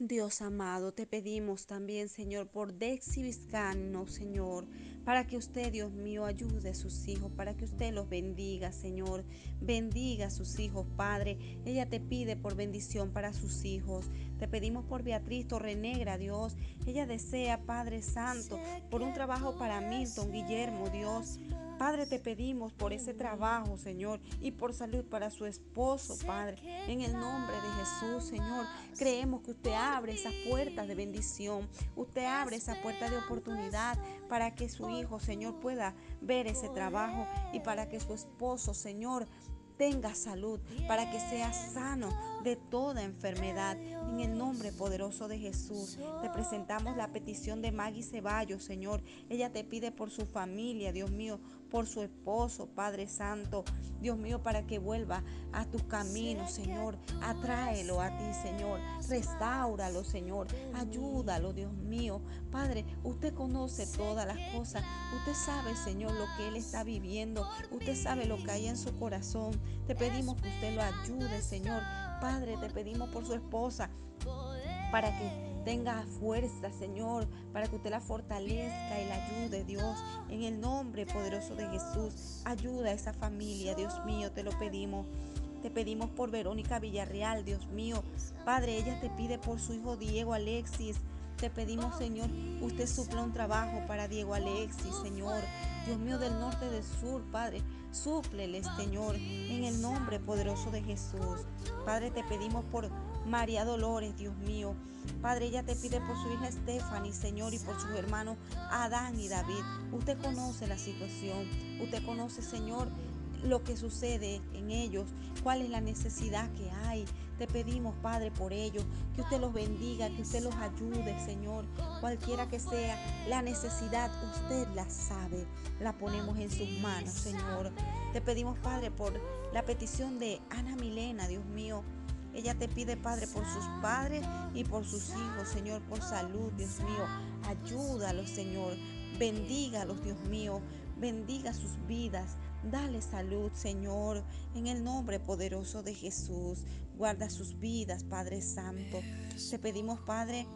Dios amado, te pedimos también, Señor, por Dexi Vizcano, Señor, para que usted, Dios mío, ayude a sus hijos, para que usted los bendiga, Señor. Bendiga a sus hijos, Padre. Ella te pide por bendición para sus hijos. Te pedimos por Beatriz Torrenegra, Dios. Ella desea, Padre Santo, por un trabajo para Milton, Guillermo, Dios. Padre, te pedimos por ese trabajo, Señor, y por salud para su esposo, Padre. En el nombre de Jesús, Señor, creemos que usted abre esa puerta de bendición. Usted abre esa puerta de oportunidad para que su hijo, Señor, pueda ver ese trabajo y para que su esposo, Señor, tenga salud, para que sea sano de toda enfermedad. En el nombre poderoso de Jesús, te presentamos la petición de Maggie Ceballos, Señor. Ella te pide por su familia, Dios mío, por su esposo, Padre Santo. Dios mío, para que vuelva a tus caminos, Señor. Atráelo a ti, Señor. Restáuralo, Señor. Ayúdalo, Dios mío. Padre, usted conoce todas las cosas. Usted sabe, Señor, lo que Él está viviendo. Usted sabe lo que hay en su corazón. Te pedimos que usted lo ayude, Señor. Padre, te pedimos por su esposa para que tenga fuerza, Señor, para que usted la fortalezca y la ayude, Dios, en el nombre poderoso de Jesús. Ayuda a esa familia, Dios mío, te lo pedimos. Te pedimos por Verónica Villarreal, Dios mío. Padre, ella te pide por su hijo Diego Alexis. Te pedimos, Señor, usted supla un trabajo para Diego Alexis, Señor. Dios mío, del norte del sur, Padre, súplele, Señor, en el nombre poderoso de Jesús. Padre, te pedimos por María Dolores, Dios mío. Padre, ella te pide por su hija Stephanie, Señor, y por sus hermanos Adán y David. Usted conoce la situación. Usted conoce, Señor, lo que sucede en ellos, cuál es la necesidad que hay. Te pedimos, Padre, por ellos, que usted los bendiga, que usted los ayude, Señor. Cualquiera que sea la necesidad, usted la sabe. La ponemos en sus manos, Señor. Te pedimos, Padre, por la petición de Ana Milena, Dios mío. Ella te pide, Padre, por sus padres y por sus hijos, Señor, por salud, Dios mío. Ayúdalos, Señor. Bendígalos, Dios mío. Bendiga sus vidas. Dale salud, Señor, en el nombre poderoso de Jesús. Guarda sus vidas, Padre Santo. Te pedimos, Padre,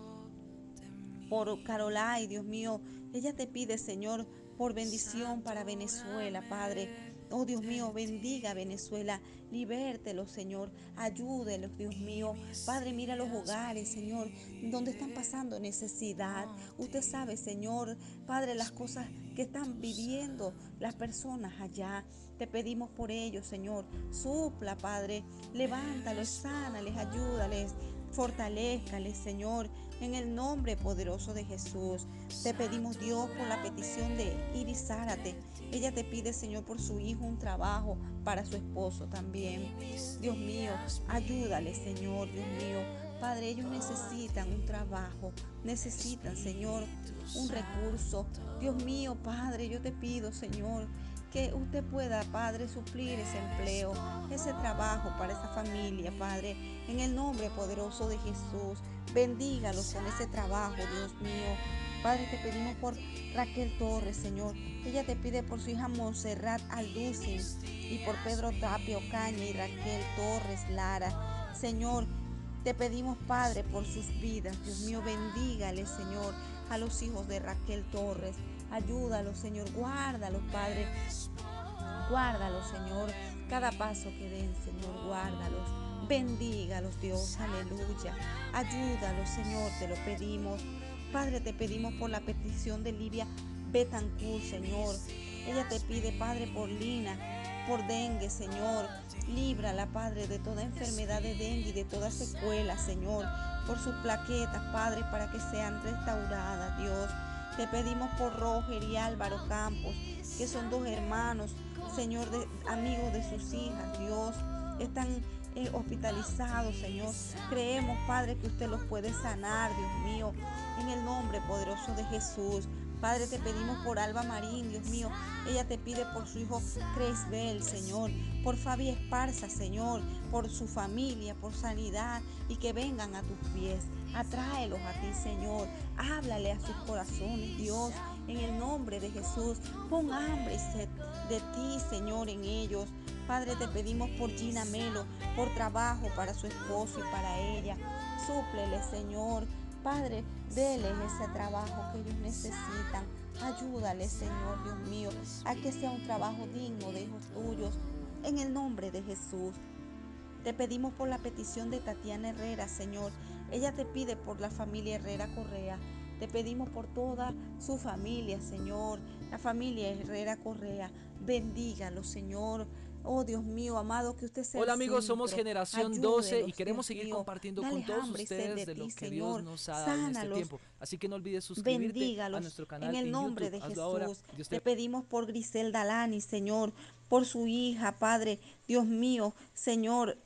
por Carolai, Dios mío. Ella te pide, Señor, por bendición para Venezuela, Padre. Oh Dios mío, bendiga a Venezuela, libértelo, Señor, ayúdelos, Dios mío. Padre, mira los hogares, Señor, donde están pasando necesidad. Usted sabe, Señor, Padre, las cosas que están viviendo las personas allá. Te pedimos por ellos, Señor. Supla, Padre. Levántalos, sánales, ayúdales. Fortalezcales, Señor, en el nombre poderoso de Jesús. Te pedimos, Dios, por la petición de Iris Zárate. Ella te pide, Señor, por su hijo un trabajo para su esposo también. Dios mío, ayúdale, Señor, Dios mío. Padre, ellos necesitan un trabajo, necesitan, Señor, un recurso. Dios mío, Padre, yo te pido, Señor, que usted pueda, Padre, suplir ese empleo, ese trabajo para esa familia, Padre, en el nombre poderoso de Jesús. Bendígalos con ese trabajo, Dios mío. Padre, te pedimos por Raquel Torres, Señor. Ella te pide por su hija Monserrat Alducin y por Pedro Tapio Caña y Raquel Torres Lara. Señor, te pedimos, Padre, por sus vidas. Dios mío, bendígale, Señor, a los hijos de Raquel Torres. Ayúdalos, Señor. Guárdalos, Padre. Guárdalos, Señor. Cada paso que den, Señor, guárdalos. Bendígalos, Dios. Aleluya. Ayúdalos, Señor. Te lo pedimos. Padre, te pedimos por la petición de Livia Betancourt, Señor. Ella te pide, Padre, por Lina, por dengue, Señor. Líbrala, Padre, de toda enfermedad de dengue y de toda secuela, Señor. Por sus plaquetas, Padre, para que sean restauradas, Dios. Te pedimos por Roger y Álvaro Campos, que son dos hermanos, Señor, amigos de sus hijas, Dios. Están eh, hospitalizados, Señor. Creemos, Padre, que usted los puede sanar, Dios mío, en el nombre poderoso de Jesús. Padre, te pedimos por Alba Marín, Dios mío. Ella te pide por su hijo Cresbel, Señor. Por Fabi Esparza, Señor. Por su familia, por sanidad. Y que vengan a tus pies. Atráelos a ti, Señor. Háblale a sus corazones, Dios. En el nombre de Jesús. Pon hambre de ti, Señor, en ellos. Padre, te pedimos por Gina Melo, por trabajo para su esposo y para ella. súplele, Señor. Padre, déles ese trabajo que ellos necesitan. Ayúdale, Señor Dios mío, a que sea un trabajo digno de hijos tuyos. En el nombre de Jesús. Te pedimos por la petición de Tatiana Herrera, Señor. Ella te pide por la familia Herrera Correa. Te pedimos por toda su familia, Señor. La familia Herrera Correa. Bendígalo, Señor. Oh Dios mío, amado, que usted sea. Hola amigos, somos Generación 12 y queremos seguir compartiendo con todos ustedes de, lo que Dios nos ha dado en este tiempo. Así que no olvides suscribirte a nuestro canal. En el nombre de Jesús, te... pedimos por Griselda Lani, Señor, por su hija, Padre, Dios mío, Señor.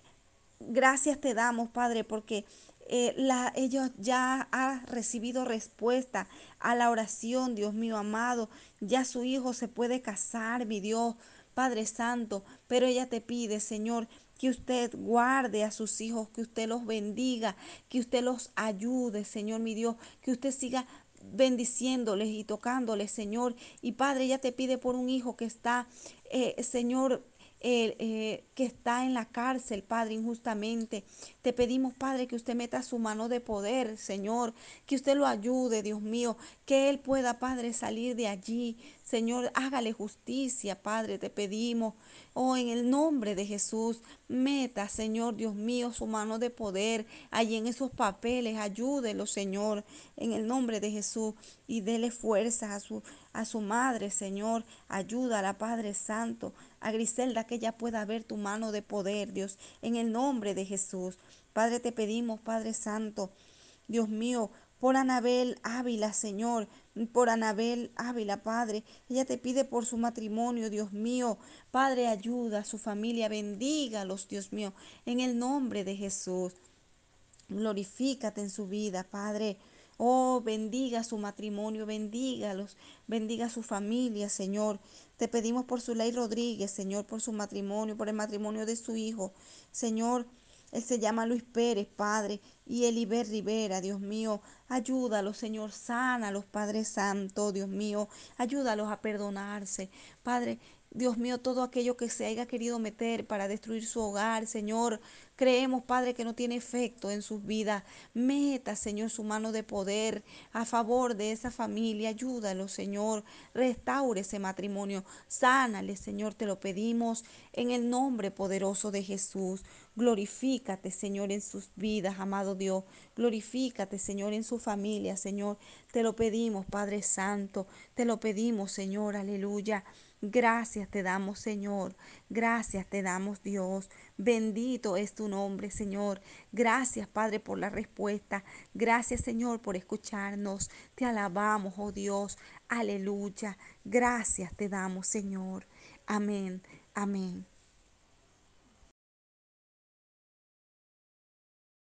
Gracias te damos, Padre, porque eh, la, ellos ya ha recibido respuesta a la oración, Dios mío amado. Ya su hijo se puede casar, mi Dios. Padre Santo, pero ella te pide, Señor, que usted guarde a sus hijos, que usted los bendiga, que usted los ayude, Señor mi Dios, que usted siga bendiciéndoles y tocándoles, Señor. Y Padre, ella te pide por un hijo que está, eh, Señor, eh, que está en la cárcel, Padre, injustamente. Te pedimos, Padre, que usted meta su mano de poder, Señor, que usted lo ayude, Dios mío, que él pueda, Padre, salir de allí. Señor, hágale justicia, Padre, te pedimos. Oh, en el nombre de Jesús, meta, Señor Dios mío, su mano de poder allí en esos papeles. Ayúdelo, Señor, en el nombre de Jesús. Y dele fuerzas a su, a su madre, Señor. Ayúdala, Padre Santo. A Griselda, que ella pueda ver tu mano de poder, Dios, en el nombre de Jesús. Padre, te pedimos, Padre Santo. Dios mío, por Anabel Ávila, Señor, por Anabel Ávila, Padre. Ella te pide por su matrimonio, Dios mío. Padre, ayuda a su familia, bendígalos, Dios mío, en el nombre de Jesús. Glorifícate en su vida, Padre. Oh, bendiga su matrimonio, bendígalos, bendiga su familia, Señor. Te pedimos por su ley Rodríguez, Señor, por su matrimonio, por el matrimonio de su hijo. Señor, él se llama Luis Pérez, Padre, y Eliber Rivera, Dios mío. Ayúdalos, Señor, sánalos, Padre Santo, Dios mío. Ayúdalos a perdonarse. Padre, Dios mío, todo aquello que se haya querido meter para destruir su hogar, Señor, creemos, Padre, que no tiene efecto en sus vidas. Meta, Señor, su mano de poder a favor de esa familia. Ayúdalo, Señor. Restaure ese matrimonio. Sánale, Señor, te lo pedimos en el nombre poderoso de Jesús. Glorifícate, Señor, en sus vidas, amado Dios. Glorifícate, Señor, en su familia, Señor. Te lo pedimos, Padre Santo. Te lo pedimos, Señor. Aleluya. Gracias te damos, Señor. Gracias te damos, Dios. Bendito es tu nombre, Señor. Gracias, Padre, por la respuesta. Gracias, Señor, por escucharnos. Te alabamos, oh Dios. Aleluya. Gracias te damos, Señor. Amén. Amén.